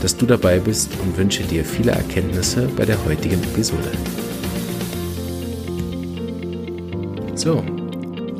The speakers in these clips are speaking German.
dass du dabei bist und wünsche dir viele Erkenntnisse bei der heutigen Episode. So,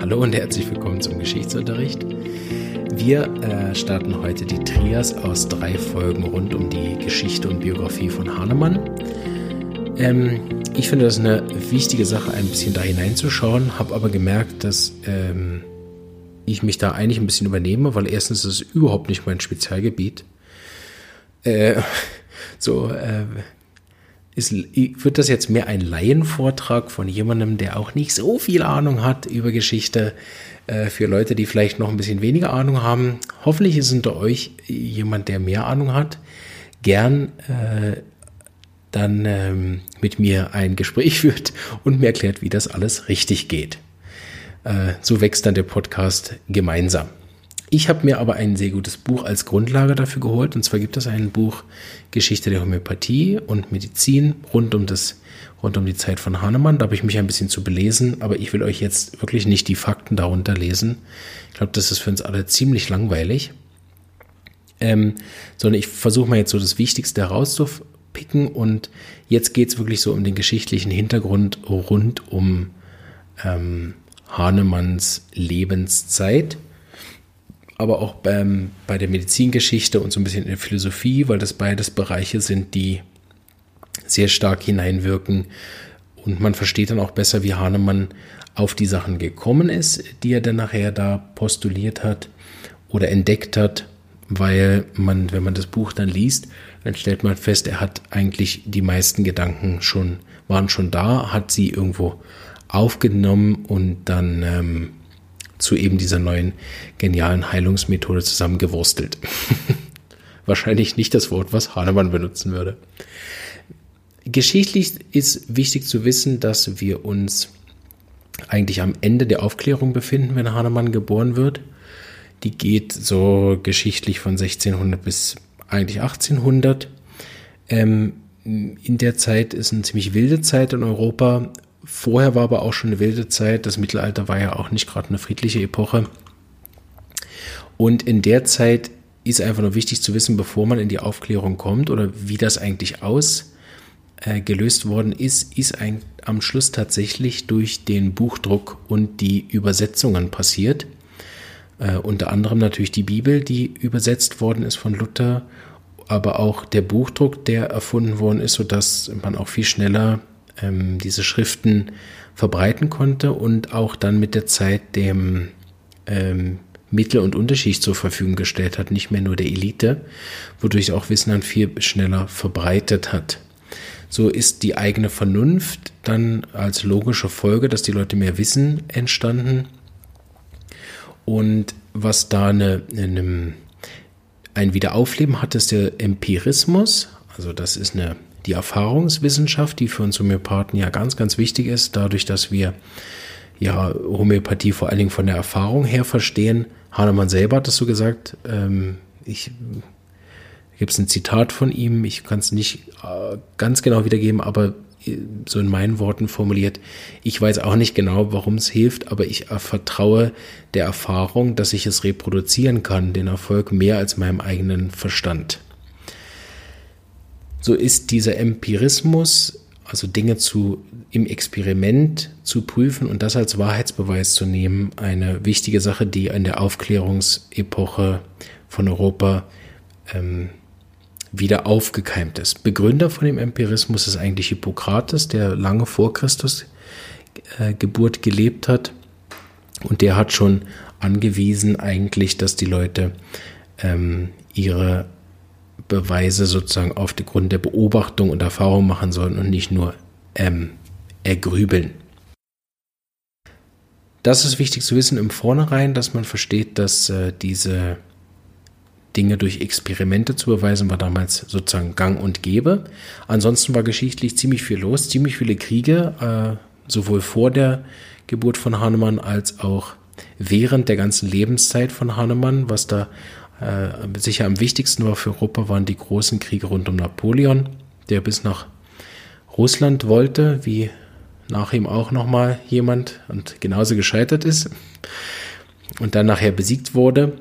hallo und herzlich willkommen zum Geschichtsunterricht. Wir äh, starten heute die Trias aus drei Folgen rund um die Geschichte und Biografie von Hahnemann. Ähm, ich finde das eine wichtige Sache, ein bisschen da hineinzuschauen, habe aber gemerkt, dass ähm, ich mich da eigentlich ein bisschen übernehme, weil erstens ist es überhaupt nicht mein Spezialgebiet äh, so äh, ist, wird das jetzt mehr ein Laienvortrag von jemandem, der auch nicht so viel Ahnung hat über Geschichte, äh, für Leute, die vielleicht noch ein bisschen weniger Ahnung haben. Hoffentlich ist unter euch jemand, der mehr Ahnung hat. Gern äh, dann ähm, mit mir ein Gespräch führt und mir erklärt, wie das alles richtig geht. Äh, so wächst dann der Podcast gemeinsam. Ich habe mir aber ein sehr gutes Buch als Grundlage dafür geholt. Und zwar gibt es ein Buch Geschichte der Homöopathie und Medizin rund um das rund um die Zeit von Hahnemann. Da habe ich mich ein bisschen zu belesen, aber ich will euch jetzt wirklich nicht die Fakten darunter lesen. Ich glaube, das ist für uns alle ziemlich langweilig. Ähm, sondern ich versuche mal jetzt so das Wichtigste herauszupicken und jetzt geht es wirklich so um den geschichtlichen Hintergrund rund um ähm, Hahnemanns Lebenszeit aber auch beim, bei der Medizingeschichte und so ein bisschen in der Philosophie, weil das beides Bereiche sind, die sehr stark hineinwirken. Und man versteht dann auch besser, wie Hahnemann auf die Sachen gekommen ist, die er dann nachher da postuliert hat oder entdeckt hat, weil man, wenn man das Buch dann liest, dann stellt man fest, er hat eigentlich die meisten Gedanken schon, waren schon da, hat sie irgendwo aufgenommen und dann ähm, zu eben dieser neuen genialen Heilungsmethode zusammengewurstelt. Wahrscheinlich nicht das Wort, was Hahnemann benutzen würde. Geschichtlich ist wichtig zu wissen, dass wir uns eigentlich am Ende der Aufklärung befinden, wenn Hahnemann geboren wird. Die geht so geschichtlich von 1600 bis eigentlich 1800. Ähm, in der Zeit ist eine ziemlich wilde Zeit in Europa. Vorher war aber auch schon eine wilde Zeit. Das Mittelalter war ja auch nicht gerade eine friedliche Epoche. Und in der Zeit ist einfach nur wichtig zu wissen, bevor man in die Aufklärung kommt oder wie das eigentlich ausgelöst äh, worden ist, ist ein, am Schluss tatsächlich durch den Buchdruck und die Übersetzungen passiert. Äh, unter anderem natürlich die Bibel, die übersetzt worden ist von Luther, aber auch der Buchdruck, der erfunden worden ist, sodass man auch viel schneller ähm, diese Schriften verbreiten konnte und auch dann mit der Zeit dem ähm, Mittel- und Unterschicht zur Verfügung gestellt hat, nicht mehr nur der Elite, wodurch auch Wissen dann viel schneller verbreitet hat. So ist die eigene Vernunft dann als logische Folge, dass die Leute mehr wissen, entstanden. Und was da eine, eine, ein Wiederaufleben hat, ist der Empirismus. Also das ist eine die Erfahrungswissenschaft, die für uns Homöopathen ja ganz, ganz wichtig ist, dadurch, dass wir ja Homöopathie vor allen Dingen von der Erfahrung her verstehen. Hahnemann selber hat das so gesagt. Ähm, ich gibt es ein Zitat von ihm, ich kann es nicht äh, ganz genau wiedergeben, aber äh, so in meinen Worten formuliert, ich weiß auch nicht genau, warum es hilft, aber ich vertraue der Erfahrung, dass ich es reproduzieren kann, den Erfolg mehr als meinem eigenen Verstand so ist dieser Empirismus, also Dinge zu, im Experiment zu prüfen und das als Wahrheitsbeweis zu nehmen, eine wichtige Sache, die in der Aufklärungsepoche von Europa ähm, wieder aufgekeimt ist. Begründer von dem Empirismus ist eigentlich Hippokrates, der lange vor Christus äh, Geburt gelebt hat. Und der hat schon angewiesen eigentlich, dass die Leute ähm, ihre Beweise sozusagen auf den Grund der Beobachtung und Erfahrung machen sollen und nicht nur ähm, ergrübeln. Das ist wichtig zu wissen im Vornherein, dass man versteht, dass äh, diese Dinge durch Experimente zu beweisen, war damals sozusagen gang und gäbe. Ansonsten war geschichtlich ziemlich viel los, ziemlich viele Kriege, äh, sowohl vor der Geburt von Hahnemann als auch während der ganzen Lebenszeit von Hahnemann. Was da äh, sicher am wichtigsten war für Europa, waren die großen Kriege rund um Napoleon, der bis nach Russland wollte, wie nach ihm auch nochmal jemand und genauso gescheitert ist und dann nachher besiegt wurde.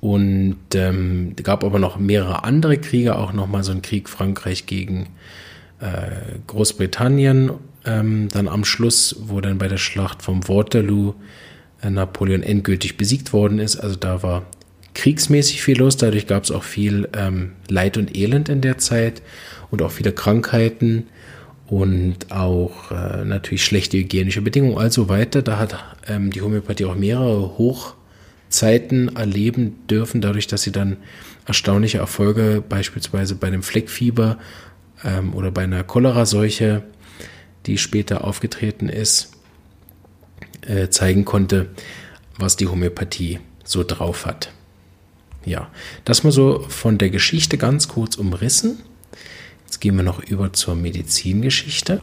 Und ähm, gab aber noch mehrere andere Kriege, auch nochmal so ein Krieg Frankreich gegen äh, Großbritannien. Ähm, dann am Schluss, wo dann bei der Schlacht vom Waterloo äh, Napoleon endgültig besiegt worden ist. Also da war kriegsmäßig viel los, dadurch gab es auch viel ähm, Leid und Elend in der Zeit und auch viele Krankheiten und auch äh, natürlich schlechte hygienische Bedingungen, also weiter. Da hat ähm, die Homöopathie auch mehrere Hochzeiten erleben dürfen, dadurch, dass sie dann erstaunliche Erfolge beispielsweise bei dem Fleckfieber ähm, oder bei einer Cholera-Seuche, die später aufgetreten ist, äh, zeigen konnte, was die Homöopathie so drauf hat. Ja, das mal so von der Geschichte ganz kurz umrissen. Jetzt gehen wir noch über zur Medizingeschichte.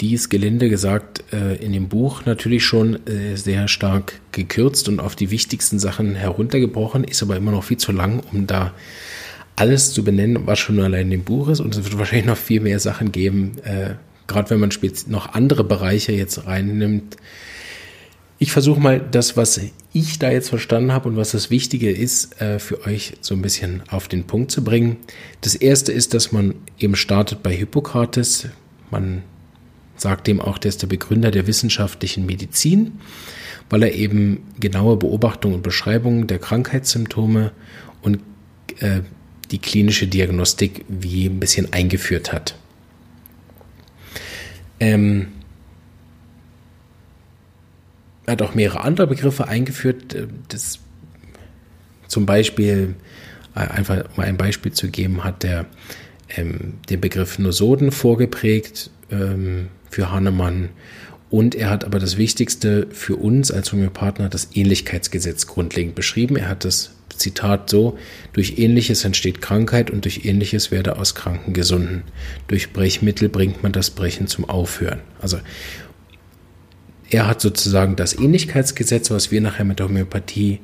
Die ist gelinde gesagt äh, in dem Buch natürlich schon äh, sehr stark gekürzt und auf die wichtigsten Sachen heruntergebrochen, ist aber immer noch viel zu lang, um da alles zu benennen, was schon allein in dem Buch ist. Und es wird wahrscheinlich noch viel mehr Sachen geben, äh, gerade wenn man noch andere Bereiche jetzt reinnimmt, ich versuche mal das, was ich da jetzt verstanden habe und was das Wichtige ist, äh, für euch so ein bisschen auf den Punkt zu bringen. Das erste ist, dass man eben startet bei Hippokrates. Man sagt dem auch, der ist der Begründer der wissenschaftlichen Medizin, weil er eben genaue Beobachtungen und Beschreibungen der Krankheitssymptome und äh, die klinische Diagnostik wie ein bisschen eingeführt hat. Ähm, hat auch mehrere andere Begriffe eingeführt. Äh, das zum Beispiel, äh, einfach um ein Beispiel zu geben, hat er ähm, den Begriff Nosoden vorgeprägt ähm, für Hahnemann. Und er hat aber das Wichtigste für uns als Homöopathen das Ähnlichkeitsgesetz grundlegend beschrieben. Er hat das Zitat so, durch Ähnliches entsteht Krankheit und durch Ähnliches werde aus Kranken gesunden. Durch Brechmittel bringt man das Brechen zum Aufhören. Also er hat sozusagen das Ähnlichkeitsgesetz, was wir nachher mit der Homöopathie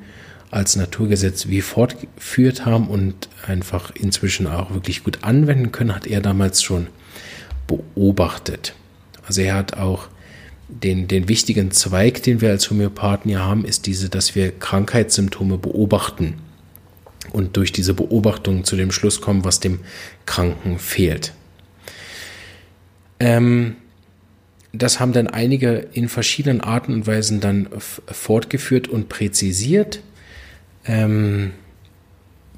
als Naturgesetz wie fortgeführt haben und einfach inzwischen auch wirklich gut anwenden können, hat er damals schon beobachtet. Also er hat auch den, den wichtigen Zweig, den wir als Homöopathen ja haben, ist diese, dass wir Krankheitssymptome beobachten und durch diese Beobachtung zu dem Schluss kommen, was dem Kranken fehlt. Ähm, das haben dann einige in verschiedenen Arten und Weisen dann fortgeführt und präzisiert. Ähm,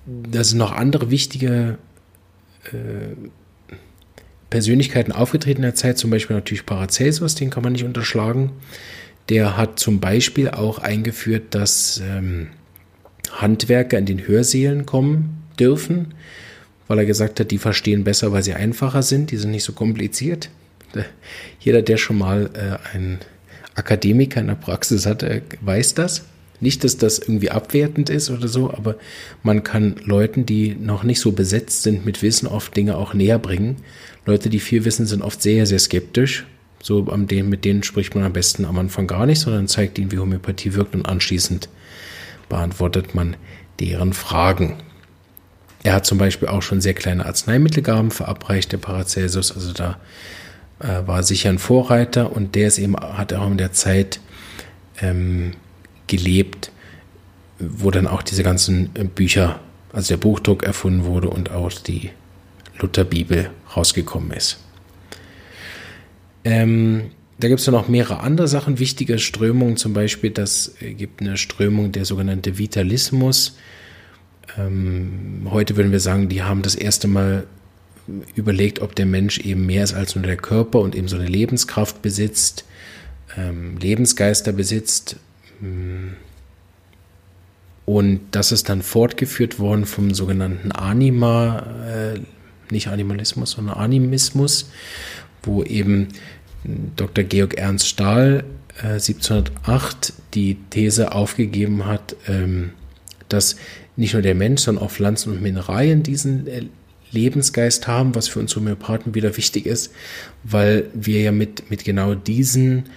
da sind noch andere wichtige äh, Persönlichkeiten aufgetreten in der Zeit, zum Beispiel natürlich Paracelsus, den kann man nicht unterschlagen. Der hat zum Beispiel auch eingeführt, dass ähm, Handwerker in den Hörsälen kommen dürfen, weil er gesagt hat, die verstehen besser, weil sie einfacher sind, die sind nicht so kompliziert. Jeder, der schon mal äh, einen Akademiker in der Praxis hatte, weiß das. Nicht, dass das irgendwie abwertend ist oder so, aber man kann Leuten, die noch nicht so besetzt sind mit Wissen, oft Dinge auch näher bringen. Leute, die viel wissen, sind oft sehr, sehr skeptisch. So am denen, mit denen spricht man am besten am Anfang gar nicht, sondern zeigt ihnen, wie Homöopathie wirkt und anschließend beantwortet man deren Fragen. Er hat zum Beispiel auch schon sehr kleine Arzneimittelgaben verabreicht, der Paracelsus. Also da äh, war sicher ein Vorreiter und der ist eben, hat auch in der Zeit ähm, gelebt, wo dann auch diese ganzen äh, Bücher, also der Buchdruck erfunden wurde und auch die Lutherbibel rausgekommen ist. Ähm, da gibt es noch mehrere andere Sachen, wichtige Strömungen, zum Beispiel, das gibt eine Strömung, der sogenannte Vitalismus. Ähm, heute würden wir sagen, die haben das erste Mal überlegt, ob der Mensch eben mehr ist als nur der Körper und eben so eine Lebenskraft besitzt, ähm, Lebensgeister besitzt. Mm. Und das ist dann fortgeführt worden vom sogenannten Anima, äh, nicht Animalismus, sondern Animismus, wo eben Dr. Georg Ernst Stahl äh, 1708 die These aufgegeben hat, ähm, dass nicht nur der Mensch, sondern auch Pflanzen und Mineralien diesen äh, Lebensgeist haben, was für uns Homöopathen wieder wichtig ist, weil wir ja mit, mit genau diesen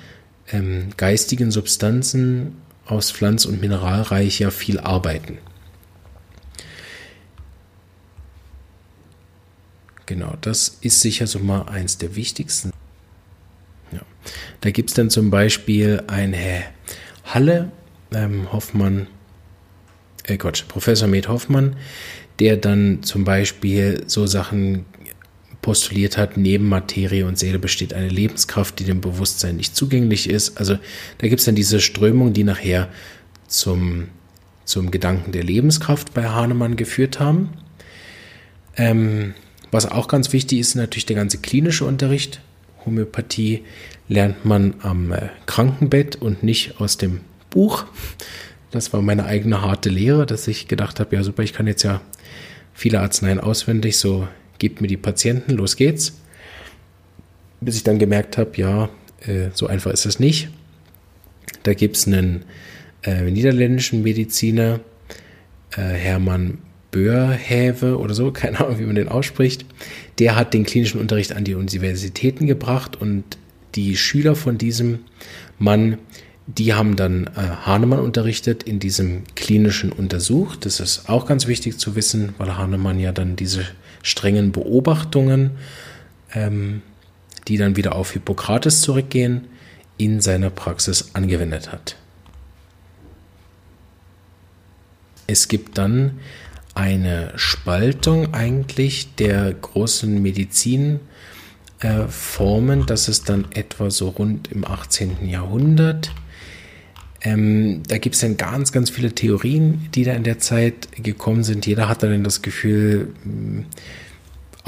ähm, geistigen Substanzen aus Pflanz- und Mineralreich ja viel arbeiten. Genau, das ist sicher so mal eins der wichtigsten. Ja. Da gibt es dann zum Beispiel eine Halle, ähm, Hoffmann, äh Gott, Professor Med Hoffmann, der dann zum Beispiel so Sachen postuliert hat, neben Materie und Seele besteht eine Lebenskraft, die dem Bewusstsein nicht zugänglich ist. Also da gibt es dann diese Strömung, die nachher zum, zum Gedanken der Lebenskraft bei Hahnemann geführt haben. Ähm, was auch ganz wichtig ist, natürlich der ganze klinische Unterricht. Homöopathie lernt man am äh, Krankenbett und nicht aus dem Buch. Das war meine eigene harte Lehre, dass ich gedacht habe, ja super, ich kann jetzt ja viele Arzneien auswendig, so gebt mir die Patienten, los geht's. Bis ich dann gemerkt habe, ja, äh, so einfach ist es nicht. Da gibt es einen äh, niederländischen Mediziner, äh, Hermann Börhäve oder so, keine Ahnung, wie man den ausspricht, der hat den klinischen Unterricht an die Universitäten gebracht und die Schüler von diesem Mann, die haben dann äh, Hahnemann unterrichtet, in diesem klinischen Untersuch. Das ist auch ganz wichtig zu wissen, weil Hahnemann ja dann diese strengen Beobachtungen, ähm, die dann wieder auf Hippokrates zurückgehen, in seiner Praxis angewendet hat. Es gibt dann eine Spaltung eigentlich der großen Medizinformen. Äh, das ist dann etwa so rund im 18. Jahrhundert. Ähm, da gibt es dann ganz, ganz viele Theorien, die da in der Zeit gekommen sind. Jeder hat dann das Gefühl,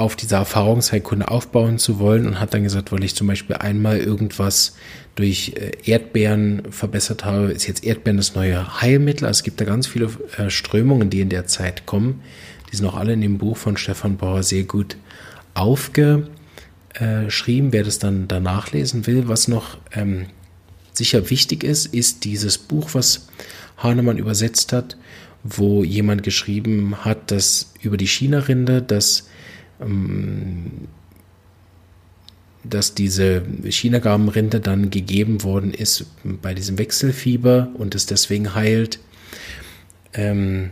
auf dieser Erfahrungsheilkunde aufbauen zu wollen und hat dann gesagt, weil ich zum Beispiel einmal irgendwas durch äh, Erdbeeren verbessert habe, ist jetzt Erdbeeren das neue Heilmittel. Also es gibt da ganz viele äh, Strömungen, die in der Zeit kommen. Die sind auch alle in dem Buch von Stefan Bauer sehr gut aufgeschrieben. Wer das dann danach lesen will, was noch ähm, sicher wichtig ist, ist dieses Buch, was Hahnemann übersetzt hat, wo jemand geschrieben hat, dass über die China-Rinde, dass ähm, dass diese Chinagarbenrinde dann gegeben worden ist bei diesem Wechselfieber und es deswegen heilt. Ähm,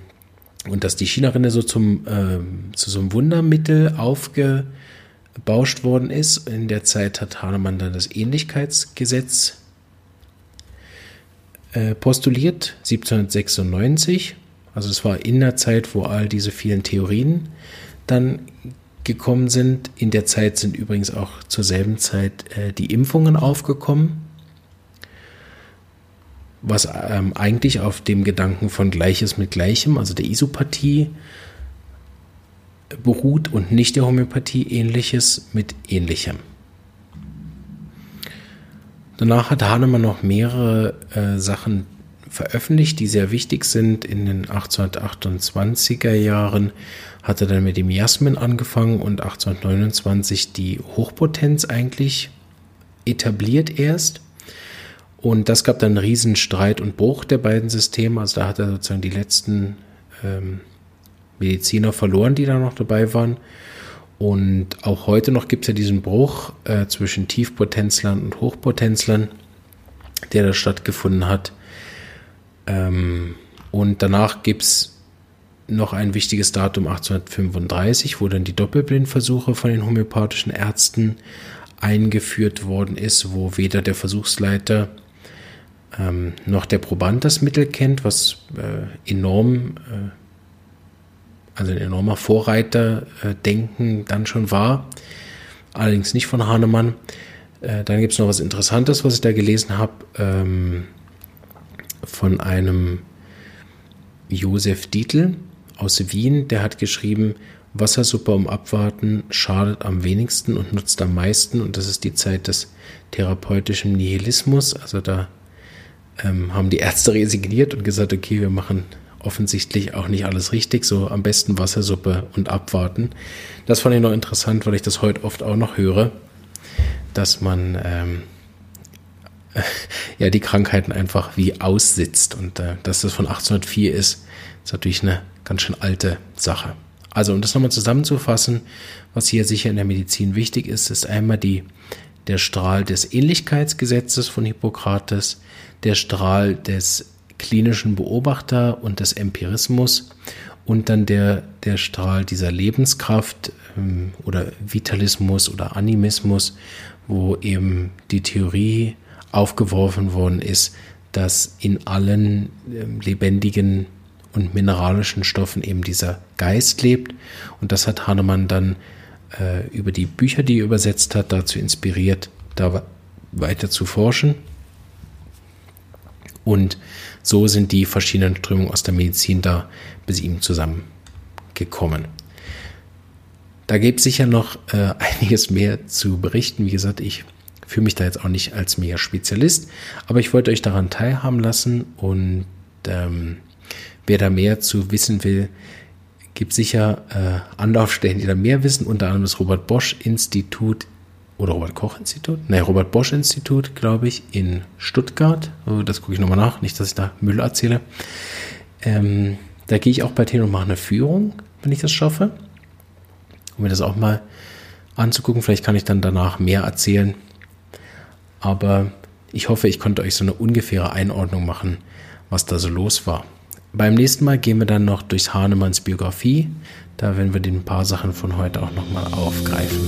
und dass die China-Rinde so zum, äh, zu so einem Wundermittel aufgebauscht worden ist. In der Zeit hat Hahnemann dann das Ähnlichkeitsgesetz äh, postuliert, 1796. Also es war in der Zeit, wo all diese vielen Theorien dann gekommen sind. In der Zeit sind übrigens auch zur selben Zeit äh, die Impfungen aufgekommen, was ähm, eigentlich auf dem Gedanken von Gleiches mit Gleichem, also der Isopathie, beruht und nicht der Homöopathie ähnliches mit ähnlichem. Danach hat Hahnemann noch mehrere äh, Sachen veröffentlicht, die sehr wichtig sind. In den 1828er Jahren hat er dann mit dem Jasmin angefangen und 1829 die Hochpotenz eigentlich etabliert erst. Und das gab dann einen riesen Streit und Bruch der beiden Systeme. Also da hat er sozusagen die letzten ähm, Mediziner verloren, die da noch dabei waren. Und auch heute noch gibt es ja diesen Bruch äh, zwischen Tiefpotenzlern und Hochpotenzlern, der da stattgefunden hat. Ähm, und danach gibt es noch ein wichtiges Datum 1835, wo dann die Doppelblindversuche von den homöopathischen Ärzten eingeführt worden ist, wo weder der Versuchsleiter ähm, noch der Proband das Mittel kennt, was äh, enorm, äh, also ein enormer Vorreiterdenken äh, dann schon war, allerdings nicht von Hahnemann. Äh, dann gibt es noch was Interessantes, was ich da gelesen habe. Ähm, von einem Josef Dietl aus Wien, der hat geschrieben, Wassersuppe um Abwarten schadet am wenigsten und nutzt am meisten. Und das ist die Zeit des therapeutischen Nihilismus. Also da ähm, haben die Ärzte resigniert und gesagt, okay, wir machen offensichtlich auch nicht alles richtig, so am besten Wassersuppe und abwarten. Das fand ich noch interessant, weil ich das heute oft auch noch höre, dass man ähm, äh, ja die Krankheiten einfach wie aussitzt. Und äh, dass das von 1804 ist, ist natürlich eine ganz schön alte Sache. Also, um das nochmal zusammenzufassen, was hier sicher in der Medizin wichtig ist, ist einmal die, der Strahl des Ähnlichkeitsgesetzes von Hippokrates, der Strahl des klinischen Beobachter und des Empirismus und dann der, der Strahl dieser Lebenskraft ähm, oder Vitalismus oder Animismus, wo eben die Theorie aufgeworfen worden ist, dass in allen ähm, lebendigen und mineralischen Stoffen eben dieser Geist lebt. Und das hat Hahnemann dann äh, über die Bücher, die er übersetzt hat, dazu inspiriert, da weiter zu forschen. Und so sind die verschiedenen Strömungen aus der Medizin da bis ihm zusammengekommen. Da gibt es sicher noch äh, einiges mehr zu berichten. Wie gesagt, ich fühle mich da jetzt auch nicht als mega Spezialist, aber ich wollte euch daran teilhaben lassen und ähm, wer da mehr zu wissen will, gibt sicher äh, Anlaufstellen, die da mehr wissen, unter anderem das Robert Bosch Institut oder Robert Koch Institut, nein, Robert Bosch Institut, glaube ich, in Stuttgart. Oh, das gucke ich nochmal nach, nicht, dass ich da Müll erzähle. Ähm, da gehe ich auch bei denen und mache eine Führung, wenn ich das schaffe. Um mir das auch mal anzugucken. Vielleicht kann ich dann danach mehr erzählen. Aber ich hoffe, ich konnte euch so eine ungefähre Einordnung machen, was da so los war. Beim nächsten Mal gehen wir dann noch durchs Hahnemanns Biografie. Da werden wir den paar Sachen von heute auch nochmal aufgreifen.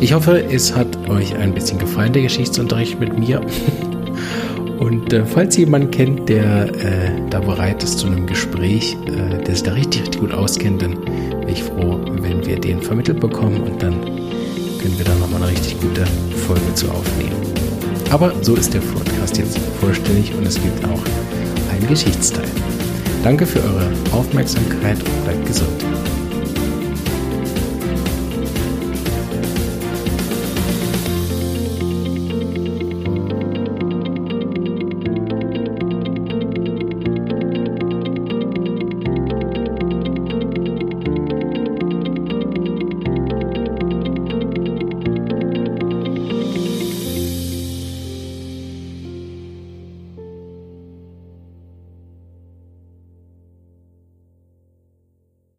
Ich hoffe, es hat euch ein bisschen gefallen, der Geschichtsunterricht mit mir. Und äh, falls ihr jemanden kennt, der äh, da bereit ist zu einem Gespräch, äh, der sich da richtig, richtig gut auskennt, dann wäre ich froh, wenn wir den vermittelt bekommen und dann können wir da nochmal eine richtig gute Folge zu aufnehmen. Aber so ist der Podcast jetzt vollständig und es gibt auch einen Geschichtsteil. Danke für eure Aufmerksamkeit und bleibt gesund.